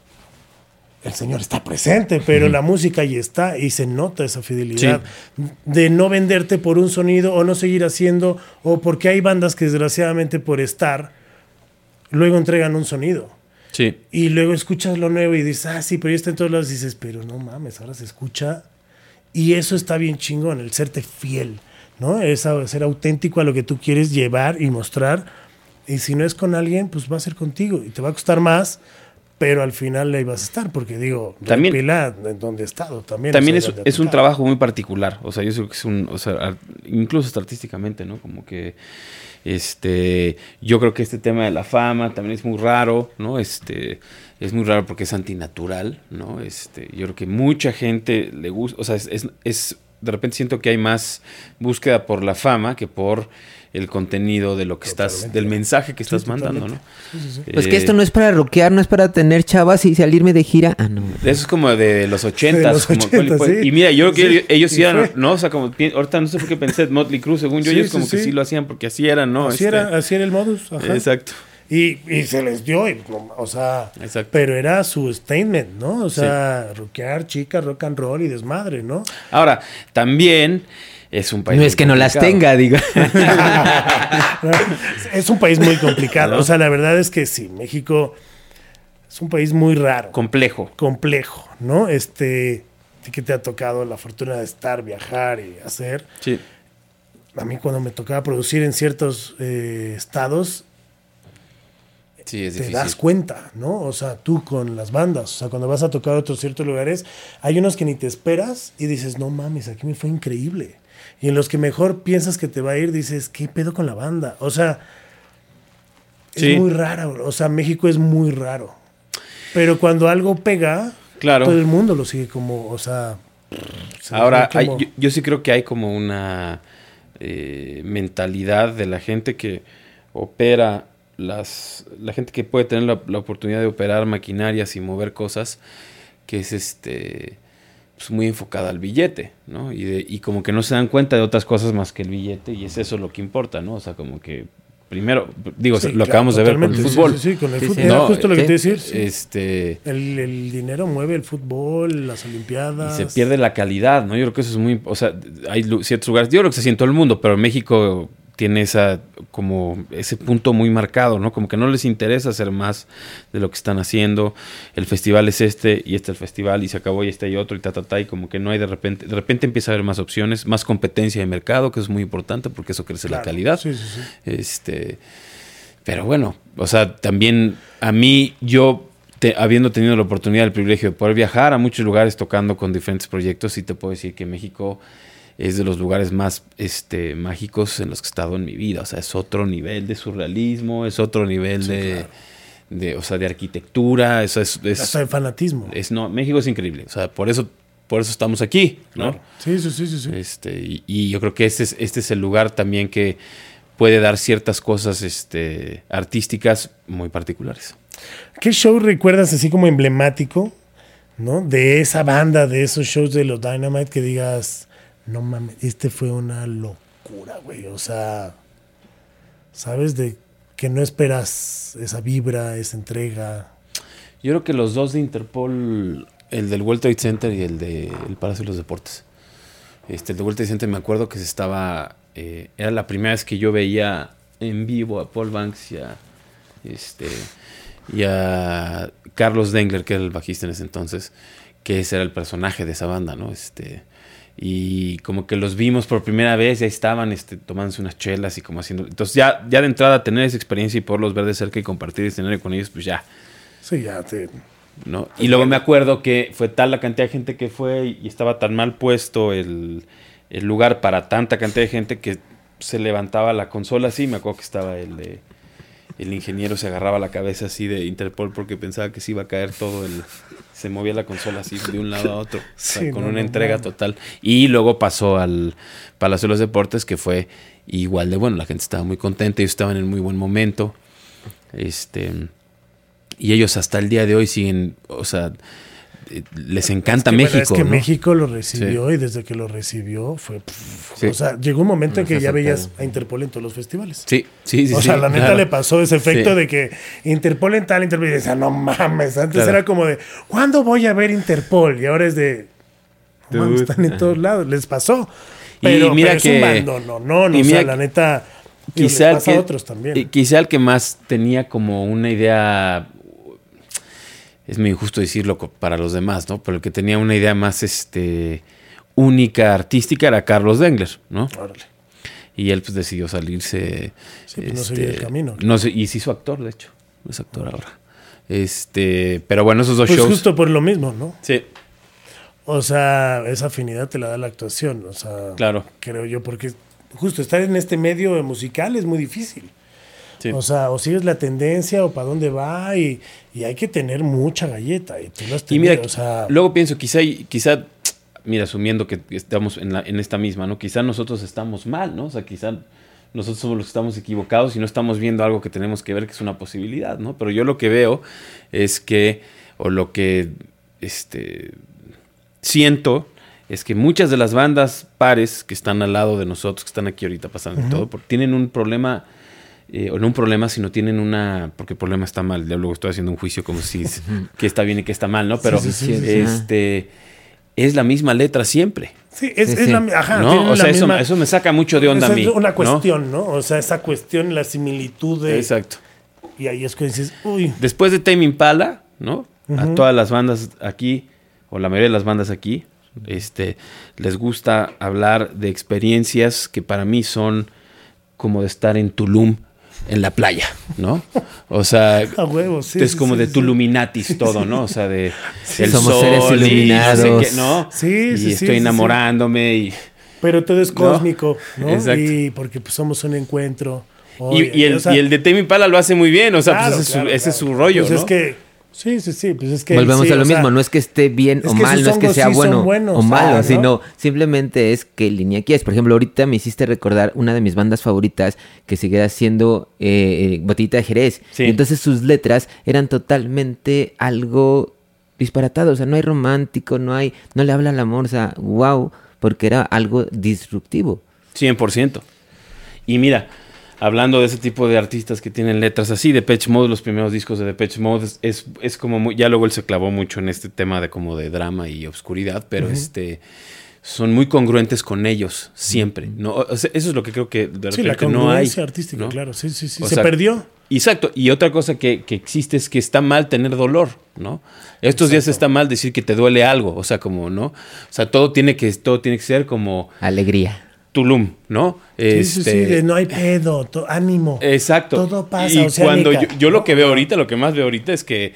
el Señor está presente, pero la música ahí está y se nota esa fidelidad de no venderte por un sonido o no seguir haciendo, o porque hay bandas que desgraciadamente por estar, luego entregan un sonido. Sí. Y luego escuchas lo nuevo y dices, ah, sí, pero ya está en todos lados. Y dices, pero no mames, ahora se escucha. Y eso está bien chingón, el serte fiel, ¿no? Es ser auténtico a lo que tú quieres llevar y mostrar. Y si no es con alguien, pues va a ser contigo y te va a costar más, pero al final le ibas a estar, porque digo, También- Pila, en donde he estado también. También es, es un trabajo muy particular. O sea, yo creo que es un. O sea, incluso hasta artísticamente, ¿no? Como que. Este. Yo creo que este tema de la fama también es muy raro, ¿no? Este. Es muy raro porque es antinatural, ¿no? Este. Yo creo que mucha gente le gusta. O sea, es, es- es- De repente siento que hay más búsqueda por la fama que por el contenido de lo que estás. Del mensaje que Sí, estás mandando, ¿no? Sí, sí. Pues que Eh, esto no es para rockear, no es para tener chavas y salirme de gira. Ah, no. Eso es como de los ochentas. como- 80, fue- sí. Y mira, yo creo que Sí, ellos, sí eran. ¿no? O sea, como, ahorita no sé por qué pensé Motley Crue, según yo, Sí, ellos sí, como que sí. sí lo hacían porque así eran, ¿no? Así, Este, era, así era el modus. ajá. Exacto. Y, y se les dio, y, o sea, Exacto. pero era su statement, ¿no? O sea, rockear, chica, rock and roll y desmadre, ¿no? Ahora, también es un país. No es que no las tenga, digo. Es un país muy complicado. O sea, la verdad es que sí, México es un país muy raro, Complejo. complejo, ¿no? Este, ¿a ti que te ha tocado la fortuna de estar, viajar y hacer. Sí. A mí cuando me tocaba producir en ciertos eh, estados, Sí, es te difícil. das cuenta, ¿no? O sea, tú con las bandas, o sea, cuando vas a tocar a otros ciertos lugares, hay unos que ni te esperas y dices, no mames, aquí me fue increíble. Y en los que mejor piensas que te va a ir, dices, ¿qué pedo con la banda? O sea, Sí. es muy raro, o sea, México es muy raro. Pero cuando algo pega, Claro. todo el mundo lo sigue como, o sea... se Ahora, hay- como- yo, yo sí creo que hay como una eh, mentalidad de la gente que opera las. La gente que puede tener la, la oportunidad de operar maquinarias y mover cosas, que es este. Pues, muy enfocada al billete, ¿no? Y, de- y como que no se dan cuenta de otras cosas más que el billete, y es eso lo que importa, ¿no? O sea, como que. Primero, digo, Sí, lo claro, acabamos de ver con el sí, fútbol. Sí, sí, con el Sí, fútbol. No, justo lo que te decir. sí. Este. El, el dinero mueve el fútbol, las Y olimpiadas. se pierde la calidad, ¿no? Yo creo que eso es muy... O sea, hay ciertos lugares, yo creo que se siente en todo el mundo, pero México tiene esa como ese punto muy marcado, ¿no? Como que no les interesa hacer más de lo que están haciendo. El festival es este y este es el festival y se acabó y este y otro y ta ta ta y como que no hay de repente de repente empieza a haber más opciones, más competencia de mercado, que es muy importante porque eso crece la calidad. Sí, sí, sí. Este, pero bueno, o sea, también a mí, yo te- habiendo tenido la oportunidad, el privilegio de poder viajar a muchos lugares tocando con diferentes proyectos, sí te puedo decir que México es de los lugares más este, mágicos en los que he estado en mi vida. O sea, es otro nivel de surrealismo, es otro nivel de, de, o sea, de arquitectura. Eso es, es- Hasta el fanatismo. es- no, México es increíble. O sea, por eso, por eso estamos aquí, ¿no? Claro. Sí, sí, sí, sí. sí. Este, y, y yo creo que este es, este es el lugar también que puede dar ciertas cosas este, artísticas muy particulares. ¿Qué show recuerdas así como emblemático, ¿no? De esa banda, de esos shows de los Dynamite que digas, no mames, este fue una locura, güey. O sea, ¿sabes? De que no esperas esa vibra, esa entrega. Yo creo que los dos de Interpol, el del World Trade Center y el del Palacio de los Deportes. Este, el de World Trade Center me acuerdo que se estaba, eh, era la primera vez que yo veía en vivo a Paul Banks y a, este, y a Carlos Dengler, que era el bajista en ese entonces, que ese era el personaje de esa banda, ¿no? Este, y como que los vimos por primera vez y ahí estaban este, tomándose unas chelas y como haciendo... Entonces ya, ya de entrada tener esa experiencia y poderlos ver de cerca y compartir escenario con ellos, pues ya, Sí, ya te... ¿no? Y luego me acuerdo que fue tal la cantidad de gente que fue y estaba tan mal puesto el, el lugar para tanta cantidad de gente que se levantaba la consola así. Me acuerdo que estaba el de- el ingeniero se agarraba la cabeza así de Interpol porque pensaba que se iba a caer todo el se movía la consola así de un lado a otro o sea, Sí, con no, una no entrega total. Y luego pasó al Palacio de los Deportes que fue igual de bueno la gente estaba muy contenta ellos estaban en muy buen momento este y ellos hasta el día de hoy siguen, o sea, les encanta Es que, México. Es que ¿no? México lo recibió y desde que lo recibió fue... pff, Sí. O sea, llegó un momento en que ya veías a Interpol en todos los festivales. Sí, sí, sí. o sea, la neta claro. le pasó ese efecto de que Interpol en tal, Interpol y decía, no mames, antes Claro. era como de, ¿cuándo voy a ver Interpol? Y ahora es de, mames, están en todos lados, les pasó. Y Pero, mira pero es que- un bando, no, no, no, y o sea, la neta, Quizá el, a otros también. y quizá el que más tenía como una idea, es muy injusto decirlo para los demás, ¿no? Pero el que tenía una idea más este, única, artística, era Carlos Dengler, ¿no? Órale. Y él pues decidió salirse. este, Sí, pues, no seguir el camino. No sé, y se hizo actor, de hecho. Es actor ahora. Este, pero bueno, esos dos Pues shows. justo por lo mismo, ¿no? Sí, O sea, esa afinidad te la da la actuación, o sea, claro. creo yo, porque justo estar en este medio musical es muy difícil. Sí. O sea, o sigues la tendencia o para dónde va y, y hay que tener mucha galleta. Y tú Y mira, tenido, o sea, luego pienso, quizá, quizá, mira, asumiendo que estamos en, la, en esta misma, ¿no? Quizá nosotros estamos mal, ¿no? O sea, quizá nosotros somos los que estamos equivocados y no estamos viendo algo que tenemos que ver que es una posibilidad, ¿no? Pero yo lo que veo es que, o lo que, este, siento es que muchas de las bandas pares que están al lado de nosotros, que están aquí ahorita pasando y todo, porque tienen un problema, eh, o no un problema, sino tienen una, porque el problema está mal, ya luego estoy haciendo un juicio como si es- que está bien y que está mal, ¿no? Pero sí, sí, sí. este es la misma letra siempre. sí, es, sí, es la, ajá, ¿no? O sea, la eso, misma- eso me saca mucho de onda a mí. es una ¿no? cuestión, ¿no? O sea, esa cuestión, la similitud de... Exacto. Y ahí es cuando dices, uy, Después de Tame Impala, ¿no? A todas las bandas aquí, o la mayoría de las bandas aquí, este, les gusta hablar de experiencias que para mí son como de estar en Tulum, en la playa, ¿no? O sea, a huevo, sí. es sí, como sí, de sí. Tuluminatis todo, ¿no? O sea, de el Somos sol seres y no sé iluminados. qué, ¿no? Sí, y sí, sí, estoy sí, sí. enamorándome y Pero todo es ¿No? cósmico, ¿no? Exacto. Y porque pues, somos un encuentro. Y, y el, o sea, y el de Tame Impala lo hace muy bien, o sea, claro, pues ese, claro, su, ese es su rollo, Pues ¿no? es que, sí, sí, sí, pues es que... Volvemos sí, a lo sea, mismo, no es que esté bien es o mal, no es que sea sí bueno buenos, o malo, ah, ¿no? sino simplemente es qué línea quieres. Por ejemplo, ahorita me hiciste recordar una de mis bandas favoritas que sigue siendo eh, Botellita de Jerez. Sí. Y entonces sus letras eran totalmente algo disparatado, o sea, no hay romántico, no hay, no le habla al amor, o sea, wow, porque era algo disruptivo. 100%. Y mira, hablando de ese tipo de artistas que tienen letras así, Depeche Mode, los primeros discos de Depeche Mode, es, es, es como muy, ya luego él se clavó mucho en este tema de como de drama y obscuridad, pero este son muy congruentes con ellos siempre. ¿no? O sea, eso es lo que creo que de Sí, la no hay. artística, ¿no? claro, sí, sí, sí. O Se sea, perdió. Exacto. Y otra cosa que, que existe es que está mal tener dolor, ¿no? Estos días está mal decir que te duele algo, o sea, como, ¿no? O sea, todo tiene que, todo tiene que ser como Alegría. Tulum, ¿no? Sí, sí, sí, Este, no hay pedo, to- ánimo. Exacto. Todo pasa, Y cuando yo, yo lo que veo ahorita, lo que más veo ahorita es que,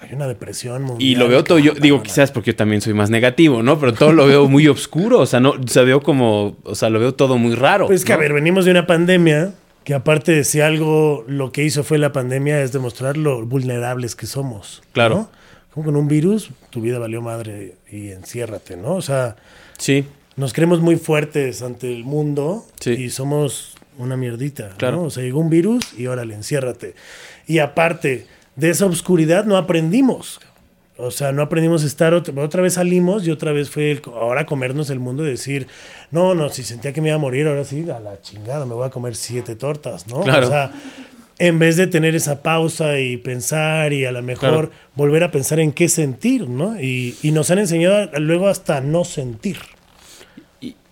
Hay una depresión mundial. y lo veo todo, yo digo quizás porque yo también soy más negativo, ¿no? Pero todo lo veo muy oscuro, o sea, no, o sea, veo como, o sea, lo veo todo muy raro. Pues que, a ver, venimos de una pandemia que aparte de si algo lo que hizo fue la pandemia es demostrar lo vulnerables que somos. Claro. ¿no? Como con un virus, tu vida valió madre y enciérrate, ¿no? O sea, Sí, nos creemos muy fuertes ante el mundo Sí. y somos una mierdita, Claro. ¿no? O sea, llegó un virus y órale, enciérrate. Y aparte de esa oscuridad no aprendimos. O sea, no aprendimos a estar otra, otra vez salimos y otra vez fue el- ahora comernos el mundo y decir, no, no, si sentía que me iba a morir, ahora sí, a la chingada, me voy a comer siete tortas, ¿no? Claro. O sea, en vez de tener esa pausa y pensar y a lo mejor Claro. volver a pensar en qué sentir, ¿no? Y, y nos han enseñado a- luego hasta no sentir.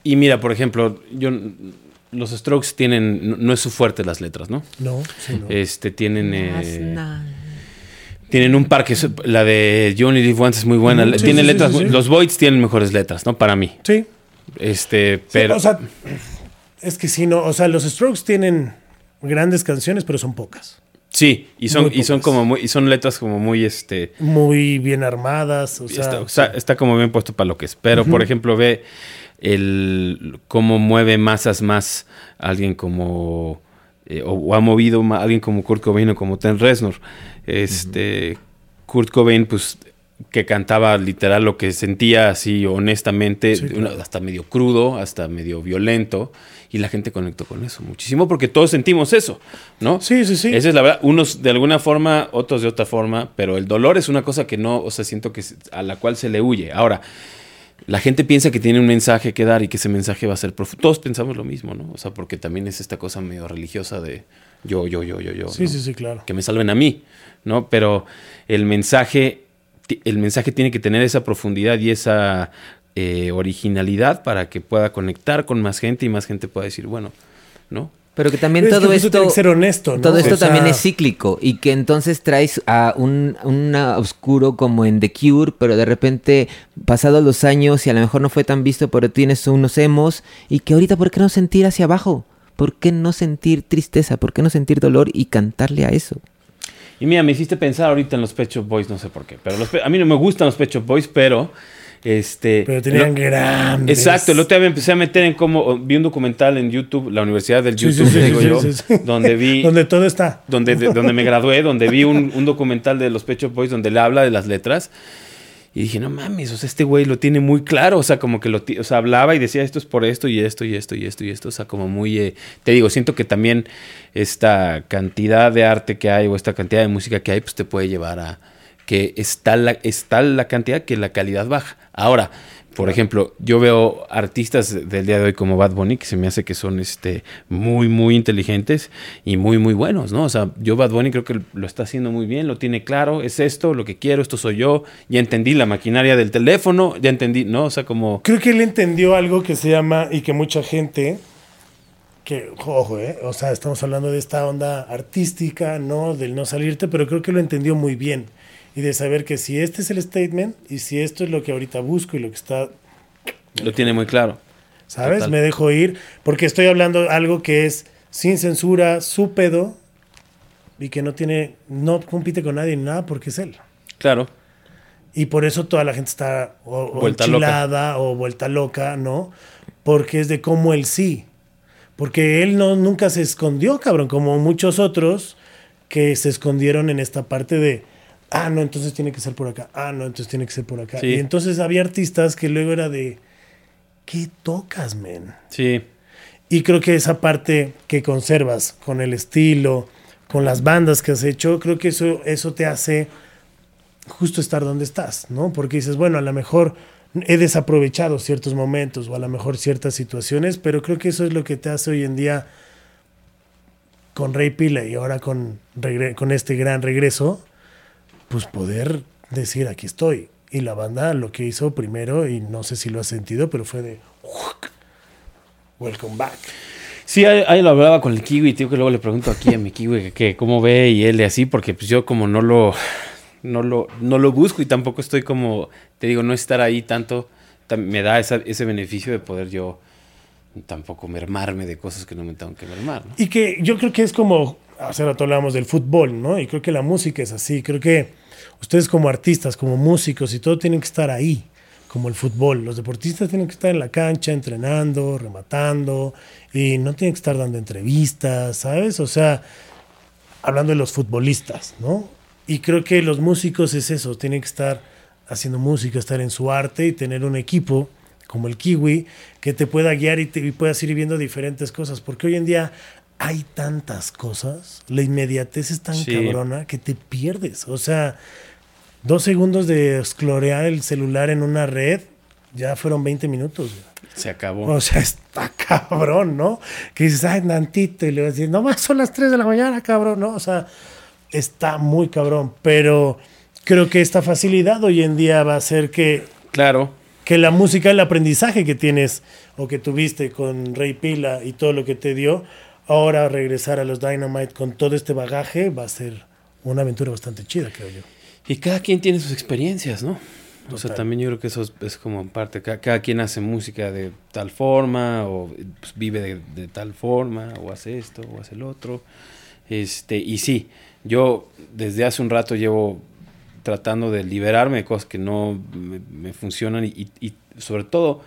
Y, mira, por ejemplo, yo, los Strokes tienen, no, no es su fuerte las letras, ¿no? No, sí, no. Este, tienen... eh, Tienen un par que es- la de You Only Live Once es muy buena. Ujú, sí, tienen sí, letras, sí, muy- sí. los Voids tienen mejores letras, ¿no? Para mí. Sí, Este, Sí, pero o sea, es que sí, no, o sea, los Strokes tienen grandes canciones, pero son pocas. sí, y son muy y son como muy y son letras como muy este Muy bien armadas, o sea, está como bien puesto para lo que es. Pero por ejemplo, ve el cómo mueve masas más alguien como eh, o, o ha movido alguien como Kurt Cobain o como Ten Reznor. Este Kurt Cobain pues que cantaba literal lo que sentía así honestamente, Sí, hasta medio crudo, hasta medio violento, y la gente conectó con eso muchísimo porque todos sentimos eso, ¿no? Sí, sí, sí. Esa es la verdad, unos de alguna forma, otros de otra forma, pero el dolor es una cosa que no, o sea, siento que a la cual se le huye. Ahora, la gente piensa que tiene un mensaje que dar y que ese mensaje va a ser profundo. Todos pensamos lo mismo, ¿no? O sea, porque también es esta cosa medio religiosa de yo, yo, yo, yo, yo. sí, ¿no? sí, sí, claro. que me salven a mí, ¿no? Pero el mensaje, el mensaje tiene que tener esa profundidad y esa eh, originalidad para que pueda conectar con más gente y más gente pueda decir, bueno, ¿no? Pero que también Es que todo justo esto... tiene que ser honesto, ¿no? Todo esto O sea, también es cíclico y que entonces traes a un una oscuro como en The Cure, pero de repente pasados los años y a lo mejor no fue tan visto, pero tienes unos emos y que ahorita ¿por qué no sentir hacia abajo? ¿Por qué no sentir tristeza? ¿Por qué no sentir dolor y cantarle a eso? Y mira, me hiciste pensar ahorita en los Pet Shop Boys, no sé por qué. Pero los Pe- a mí no me gustan los Pet Shop Boys, pero. Este, Pero tenían lo- grandes. Exacto, el otro día me empecé a meter en cómo. Vi un documental en YouTube, la Universidad del sí, YouTube, sí, digo sí, yo, donde vi. Donde todo está. donde, de- donde me gradué, donde vi un, un documental de los Pet Shop Boys donde le habla de las letras. Y dije, no mames, o sea, este güey lo tiene muy claro. O sea, como que lo o sea, hablaba y decía esto es por esto y esto y esto y esto y esto. O sea, como muy. eh, te digo, siento que también esta cantidad de arte que hay o esta cantidad de música que hay, pues te puede llevar a que está la, está la cantidad que la calidad baja. Ahora, por ejemplo, yo veo artistas del día de hoy como Bad Bunny que se me hace que son este muy muy inteligentes y muy muy buenos, ¿no? O sea, yo Bad Bunny creo que lo está haciendo muy bien, lo tiene claro, es esto, lo que quiero, esto soy yo, ya entendí la maquinaria del teléfono, ya entendí, ¿no? O sea, como Creo que él entendió algo que se llama y que mucha gente, que, ojo, eh, o sea, estamos hablando de esta onda artística, ¿no? Del no salirte, pero creo que lo entendió muy bien. Y de saber que si este es el statement y si esto es lo que ahorita busco y lo que está, lo tiene muy claro. ¿sabes? Total. Me dejo ir porque estoy hablando algo que es sin censura, su pedo y que no tiene, no compite con nadie ni nada porque es él. Claro. Y por eso toda la gente está o, o Vuelta enchilada o vuelta loca, ¿no? Porque es de cómo él sí. Porque él no, nunca se escondió, cabrón, como muchos otros que se escondieron en esta parte de, ah, no, entonces tiene que ser por acá, ah, no, entonces tiene que ser por acá. Sí. Y entonces había artistas que luego era de, ¿qué tocas, men? Sí. Y creo que esa parte que conservas con el estilo, con las bandas que has hecho, creo que eso, eso te hace justo estar donde estás, ¿no? Porque dices, bueno, a lo mejor he desaprovechado ciertos momentos o a lo mejor ciertas situaciones, pero creo que eso es lo que te hace hoy en día con Rey Pila y ahora con, con este gran regreso, pues poder decir, aquí estoy. Y la banda lo que hizo primero, y no sé si lo has sentido, pero fue de, welcome back. Sí, ahí, ahí lo hablaba con el kiwi, tío, que luego le pregunto aquí a mi kiwi que, que cómo ve y él y así, porque pues yo como no lo, no lo, no lo busco y tampoco estoy como, te digo, no estar ahí tanto, me da esa- ese beneficio de poder yo tampoco mermarme de cosas que no me tengo que mermar, ¿no? Y que yo creo que es como, hace rato hablábamos del fútbol, ¿no? Y creo que la música es así. Creo que ustedes como artistas, como músicos y todo tienen que estar ahí, como el fútbol. Los deportistas tienen que estar en la cancha, entrenando, rematando, y no tienen que estar dando entrevistas, ¿sabes? O sea, hablando de los futbolistas, ¿no? Y creo que los músicos es eso, tienen que estar haciendo música, estar en su arte y tener un equipo como el Kiwi que te pueda guiar y, te, y puedas ir viendo diferentes cosas, porque hoy en día hay tantas cosas, la inmediatez es tan Sí. cabrona que te pierdes, o sea, dos segundos de esclorear el celular en una red, ya fueron 20 minutos. Se acabó. O sea, está cabrón, ¿no? Que dices, ay, Nantito, y le vas a decir, no más son las 3 de la mañana, cabrón, ¿no? O sea, está muy cabrón, pero creo que esta facilidad hoy en día va a hacer que, Claro. que la música, el aprendizaje que tienes o que tuviste con Rey Pila y todo lo que te dio, ahora regresar a los Dynamite con todo este bagaje va a ser una aventura bastante chida, creo yo. Y cada quien tiene sus experiencias, ¿no? O sea, Total. también yo creo que eso es, es como parte. Cada, cada quien hace música de tal forma, o pues, vive de, de tal forma, o hace esto, o hace el otro. Este, y sí, yo desde hace un rato llevo tratando de liberarme de cosas que no me, me funcionan y, y- y sobre todo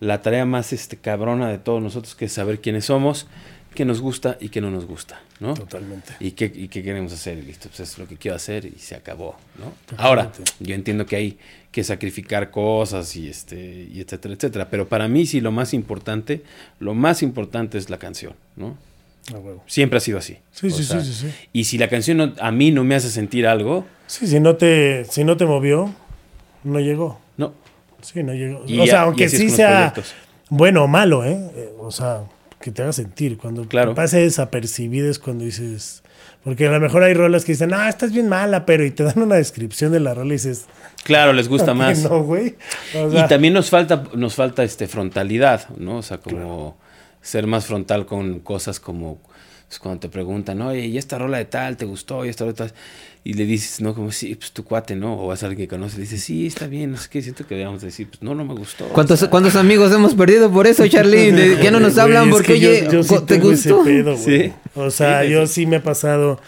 la tarea más este, cabrona de todos nosotros que es saber quiénes somos, qué nos gusta y qué no nos gusta, ¿no? Totalmente. ¿Y qué, y qué queremos hacer? Y listo, pues es lo que quiero hacer y se acabó, ¿no? Ahora, yo entiendo que hay que sacrificar cosas y este, y etcétera, etcétera. Pero para mí sí lo más importante, lo más importante es la canción, ¿no? A huevo. Siempre ha sido así. Sí, sí, sea, sí, sí, sí. Y si la canción no- a mí no me hace sentir algo, Sí, si no te, si no te movió, no llegó. no. Sí, no llegó. Y o sea, a- aunque sí sea proyectos. bueno o malo, ¿eh? Eh, O sea, que te haga sentir. Cuando Claro. te pase desapercibido es cuando dices... Porque a lo mejor hay rolas que dicen, ah, estás bien mala, pero... Y te dan una descripción de la rola y dices... Claro, les gusta "¿Por qué más. No, güey. O sea, y también nos falta, nos falta este frontalidad, ¿no? O sea, como ser más frontal con cosas como pues, cuando te preguntan, oye, ¿y esta rola de tal te gustó? ¿Y esta rola de tal? Y le dices, no, como sí, pues tu cuate, ¿no? O vas a alguien que conoce y le dices, sí, está bien, no sé qué, siento que debíamos decir, pues no, no me gustó. ¿Cuántos, ¿Cuántos amigos hemos perdido por eso, Charlie? ¿De qué no nos hablan? Porque, yo- oye, yo sí ¿te tengo ese gustó? pedo. Sí. O sea, Sí, yo sí. me he pasado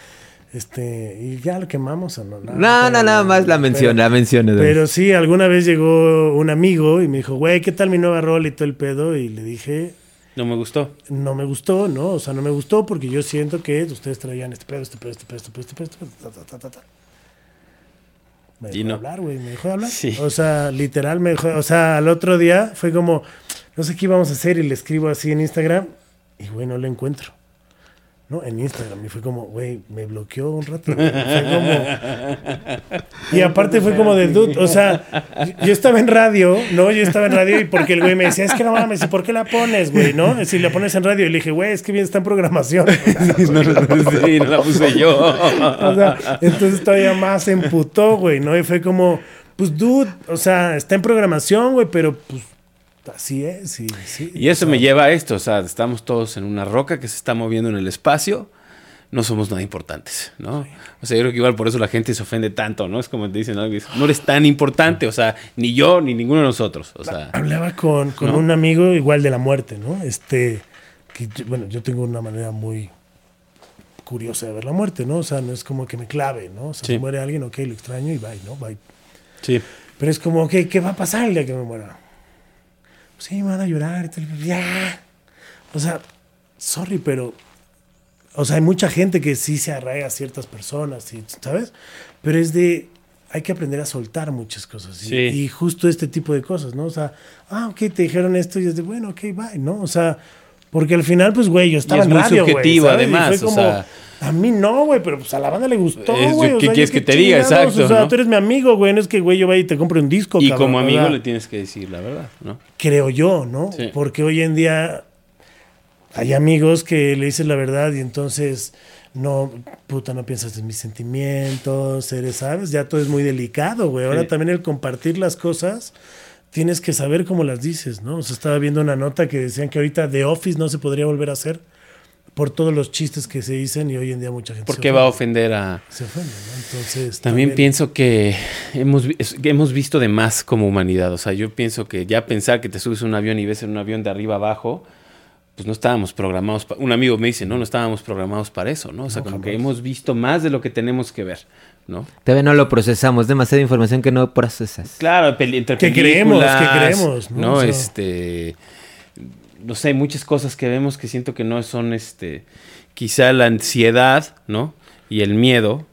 Este, y ya lo quemamos o no. No, no, nada más la mención, la mención. Pero, pero sí, alguna vez llegó un amigo y me dijo, güey, ¿qué tal mi nueva rol y todo el pedo? Y le dije, No me gustó. no me gustó, ¿no? O sea, no me gustó porque yo siento que ustedes traían este pedo, este pedo, este pedo, este pedo, este pedo, este pedo, ta, ta, ta, ta, ta. Me dejó no. hablar, güey, me dejó de hablar. Sí. O sea, literal me dejó, o sea, al otro día fue como, no sé qué íbamos a hacer y le escribo así en Instagram y, güey, no lo encuentro. ¿No? En Instagram. Y fue como, güey, me bloqueó un rato. Fue como... Y aparte fue como de dude. O sea, yo estaba en radio, ¿no? Yo estaba en radio y porque el güey me decía, es que no mames, ¿y por qué la pones, güey? ¿No? Si la pones en radio. Y le dije, güey, es que bien está en programación. no, sí, no la puse yo. O sea, entonces todavía más se emputó, güey, ¿no? Y fue como, pues, dude, o sea, está en programación, güey, pero pues así es, sí, sí. Y eso O sea, me lleva a esto, o sea, estamos todos en una roca que se está moviendo en el espacio, no somos nada importantes, ¿no? O sea, yo creo que igual por eso la gente se ofende tanto, ¿no? Es como te dicen, ¿no? no eres tan importante, o sea, ni yo ni ninguno de nosotros, o sea, Hablaba con, con ¿no? un amigo igual de la muerte, ¿no? Este, que, yo- bueno, yo tengo una manera muy curiosa de ver la muerte, ¿no? O sea, no es como que me clave, ¿no? O sea, Sí. se muere alguien, ok, lo extraño y bye, ¿no? Bye. sí. Pero es como, ok, ¿qué va a pasar el día que me muera? Sí, me van a llorar y tal. Ya. O sea, sorry, pero. O sea, hay mucha gente que sí se arraiga a ciertas personas, y, ¿sabes? Pero es de. Hay que aprender a soltar muchas cosas. y- Sí. Y, justo este tipo de cosas, ¿no? O sea, ah, ok, te dijeron esto y es de, bueno, ok, bye, ¿no? O sea, porque al final, pues, güey, yo estaba es en muy radio, subjetivo, ¿sabes? Y además, fue o como, sea- a mí no, güey, pero pues a la banda le gustó, güey. o ¿qué sea, quieres que te diga? Exacto, O sea, ¿no? tú eres mi amigo, güey, no es que, güey, yo vaya y te compre un disco, Y cabrón, como amigo le tienes que decir la verdad, ¿no? creo yo, ¿no? Sí. Porque hoy en día hay amigos que le dices la verdad y entonces no, puta, no piensas en mis sentimientos, eres, ¿sabes? Ya todo es muy delicado, güey. Ahora Sí. también el compartir las cosas, tienes que saber cómo las dices, ¿no? O sea, estaba viendo una nota que decían que ahorita The Office no se podría volver a hacer por todos los chistes que se dicen y hoy en día mucha gente ¿Por se qué va a ofende. ofender a...? Se ofende, ¿no? Entonces... También pienso que hemos, vi- es- que hemos visto de más como humanidad. O sea, yo pienso que ya pensar que te subes a un avión y ves en un avión de arriba abajo, pues no estábamos programados. pa- un amigo me dice, no, no estábamos programados para eso, ¿no? O sea, No, como jamás. que hemos visto más de lo que tenemos que ver, ¿no? Todavía no lo procesamos, demasiada información que no procesas. Claro, peli- entre Que creemos, que películas, creemos, ¿no? ¿no? O sea- este, no sé, muchas cosas que vemos que siento que no son, este, quizá la ansiedad, ¿no? Y el miedo.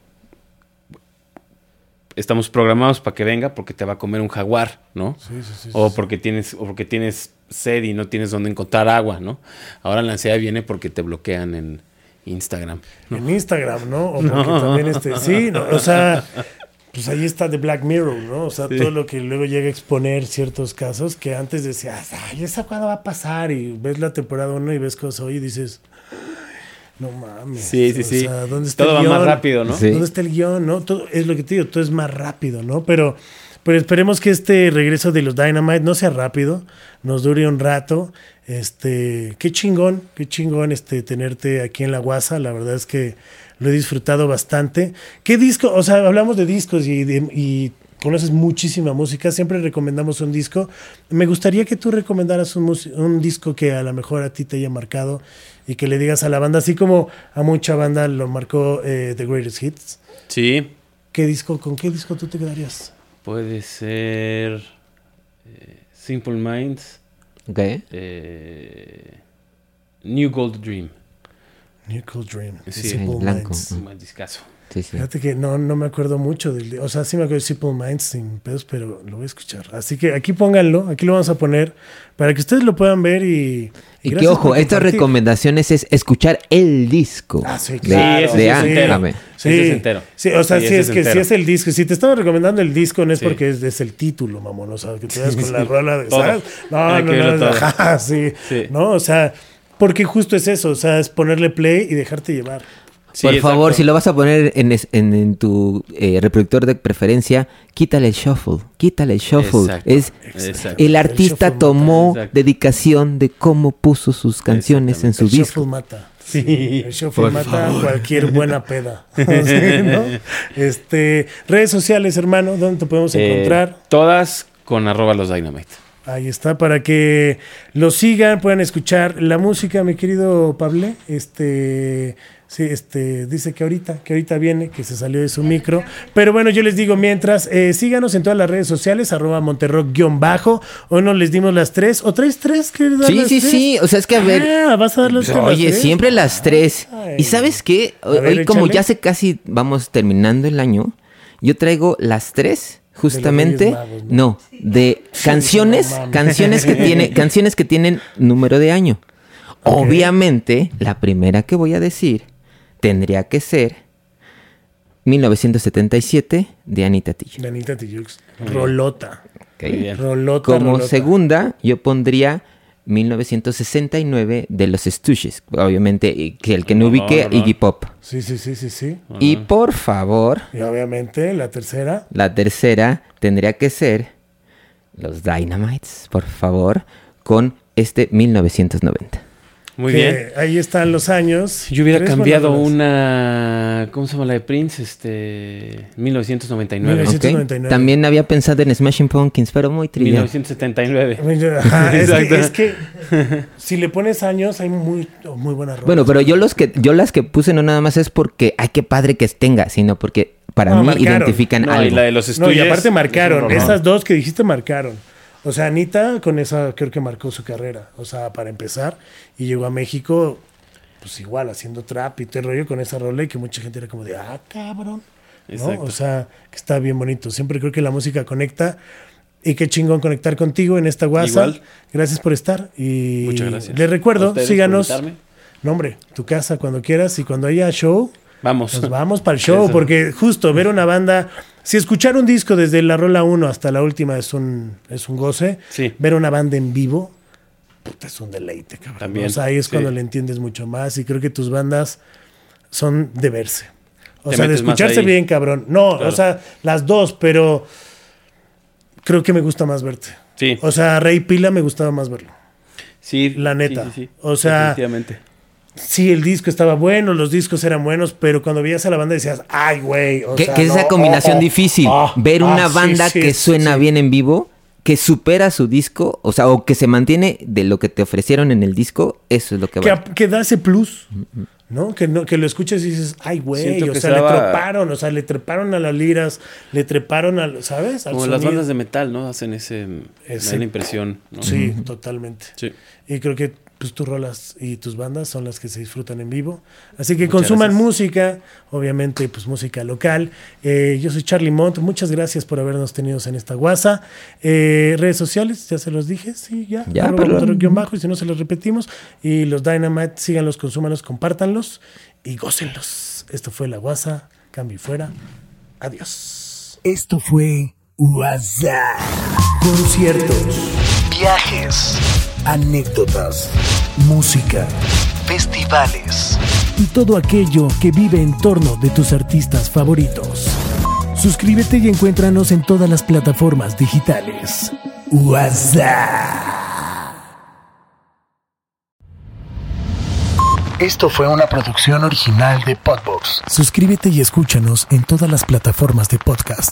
Estamos programados para que venga porque te va a comer un jaguar, ¿no? Sí, sí, sí, o porque tienes, o porque tienes sed y no tienes dónde encontrar agua, ¿no? Ahora la ansiedad viene porque te bloquean en Instagram. En Instagram, ¿no? O porque también este, sí, no, o sea, pues ahí está The Black Mirror, ¿no? O sea, Sí. todo lo que luego llega a exponer ciertos casos que antes decías, ay, ¿esa cuándo va a pasar? Y ves la temporada 1 y ves cosas hoy y dices, no mames. Sí, sí, o sí. sea, ¿dónde está Todo va más rápido, ¿no? Sí. ¿Dónde está el guion? ¿no? Todo, es lo que te digo, todo es más rápido, ¿no? Pero, pero esperemos que este regreso de los Dynamite no sea rápido, nos dure un rato. Este, qué chingón, qué chingón este, tenerte aquí en la Guasa. La verdad es que lo he disfrutado bastante. ¿Qué disco? O sea, hablamos de discos y, de- y conoces muchísima música. Siempre recomendamos un disco. Me gustaría que tú recomendaras un, un disco que a lo mejor a ti te haya marcado y que le digas a la banda, así como a mucha banda lo marcó eh, The Greatest Hits. Sí, ¿Qué disco, ¿Con qué disco tú te quedarías? Puede ser eh, Simple Minds, Ok. eh, New Gold Dream. New Cool Dream. Sí. Simple blanco. Minds. Un discazo. Sí, sí. Fíjate que no, no me acuerdo mucho del. O sea, sí me acuerdo de Simple Minds sin pedos, pero lo voy a escuchar. Así que aquí pónganlo, aquí lo vamos a poner para que ustedes lo puedan ver y. Y que gracias ojo, estas recomendaciones es escuchar el disco. Ah, sí, de, claro. ese de sí es Ángame. entero. Sí, Ese es entero. Sí, o sea, Sí, es es que si es el disco. Si te estaba recomendando el disco, no es Sí. porque es, es el título, mamón. O sea, que te das con la Sí. rola de. ¿sabes? No, Hay no, que no. no, ajá, sí. Sí. No, o sea, porque justo es eso. O sea, es ponerle play y dejarte llevar. Sí, Por favor, exacto. si lo vas a poner en, es- en- en tu eh, reproductor de preferencia, quítale el shuffle. Quítale el shuffle. Exacto. Es, Exacto. el artista tomó mata. Dedicación de cómo puso sus canciones en su el disco. shuffle mata. Sí, El shuffle por mata favor. cualquier buena peda. Sí, ¿no? Este, redes sociales, hermano, ¿dónde te podemos Eh, encontrar? todas con arroba los Dynamite. Ahí está, para que lo sigan, puedan escuchar la música, mi querido Pablo. Este, sí, este, dice que ahorita, que ahorita viene, que se salió de su micro. Pero bueno, yo les digo, mientras, eh, síganos en todas las redes sociales, arroba monterrock-bajo. Hoy nos les dimos las tres. ¿O traes tres? ¿Quieres dar Sí, las sí, tres? sí. O sea, es que a ver. Ah, vas a dar las tres, Oye, tres? siempre las tres. Ay. ¿Y sabes qué? Hoy, ver, hoy como ya se casi vamos terminando el año, yo traigo las tres justamente, ¿no? no, de canciones, canciones que tiene, canciones que tienen número de año. Obviamente, la primera que voy a decir tendría que ser 1977 de Anita Tijoux. Danita Tijoux. Rolota. Rolota. Como rolota. segunda, yo pondría 1969 de los Stooges. Obviamente, que el que no No, ubique, no, no. Iggy Pop. Sí, sí, sí, sí, sí. Y por favor, Y obviamente la tercera. la tercera tendría que ser los Dynamites, por favor, con este 1990. Muy que bien. Ahí están los años. Yo hubiera cambiado una. ¿Cómo se llama la de Prince? Este. 1999. ¿ok? 1999. También había pensado en Smashing Pumpkins, pero muy trivial. 1979. Ajá, es, que, es que si le pones años hay muy, muy buenas rolas. Bueno, pero yo los que yo las que puse no nada más es porque ay qué padre que tenga, sino porque para No, mí marcaron. identifican No, algo. y la de los No, estudios. y aparte marcaron. Esas dos que dijiste marcaron. O sea, Anita con esa creo que marcó su carrera. O sea, para empezar. Y llegó a México, pues igual, haciendo trap y todo el rollo con esa rola y que mucha gente era como de, ah, cabrón. ¿no? O sea, que está bien bonito. Siempre creo que la música conecta. Y qué chingón conectar contigo en esta WhatsApp. Igual. Gracias por estar. Y Muchas gracias. les recuerdo, síganos. No, hombre, tu casa cuando quieras y cuando haya show, Vamos. nos vamos para el show, Eso. porque justo ver una banda, si escuchar un disco desde la rola 1 hasta la última es un, es un goce, Sí. ver una banda en vivo, puta, es un deleite, cabrón. También, O sea, ahí es sí. cuando le entiendes mucho más y creo que tus bandas son de verse. O Te sea, de escucharse bien, cabrón. No, Claro. o sea, las dos, pero creo que me gusta más verte. Sí. O sea, Rey Pila me gustaba más verlo. Sí. la neta. sí. O sea, Definitivamente. Sí, el disco estaba bueno, los discos eran buenos, pero cuando veías a la banda decías, ay, güey. Que, es esa combinación oh, oh, difícil. ah, ver una ah, sí, banda sí, que sí, suena sí. bien en vivo, que supera su disco, o sea, o que se mantiene de lo que te ofrecieron en el disco, eso es lo que Que, vale. que da ese plus, ¿no? Que, no, que lo escuchas y dices, ay, güey, o sea, se le daba- treparon, o sea, le treparon a las liras, le treparon al, ¿sabes? Al Como las bandas de metal, ¿no? Hacen ese. Ese- la impresión. ¿no? Sí, totalmente. Sí. Y creo que pues tus rolas y tus bandas son las que se disfrutan en vivo. Así que Muchas consuman gracias. música, obviamente pues música local. Eh, yo soy Charlie Mont, muchas gracias por habernos tenido en esta guasa. Eh, redes sociales, ya se los dije, sí, ya. Ya, pero- Monterrey guion bajo, y si no se los repetimos. Y los Dynamite, síganlos, consúmanlos, compártanlos y gócenlos. Esto fue La Guasa, cambio y fuera. Adiós. Esto fue WhatsApp. Conciertos, viajes, anécdotas, música, festivales y todo aquello que vive en torno de tus artistas favoritos. Suscríbete y encuéntranos en todas las plataformas digitales. WhatsApp. Esto fue una producción original de Podbox. Suscríbete y escúchanos en todas las plataformas de podcast.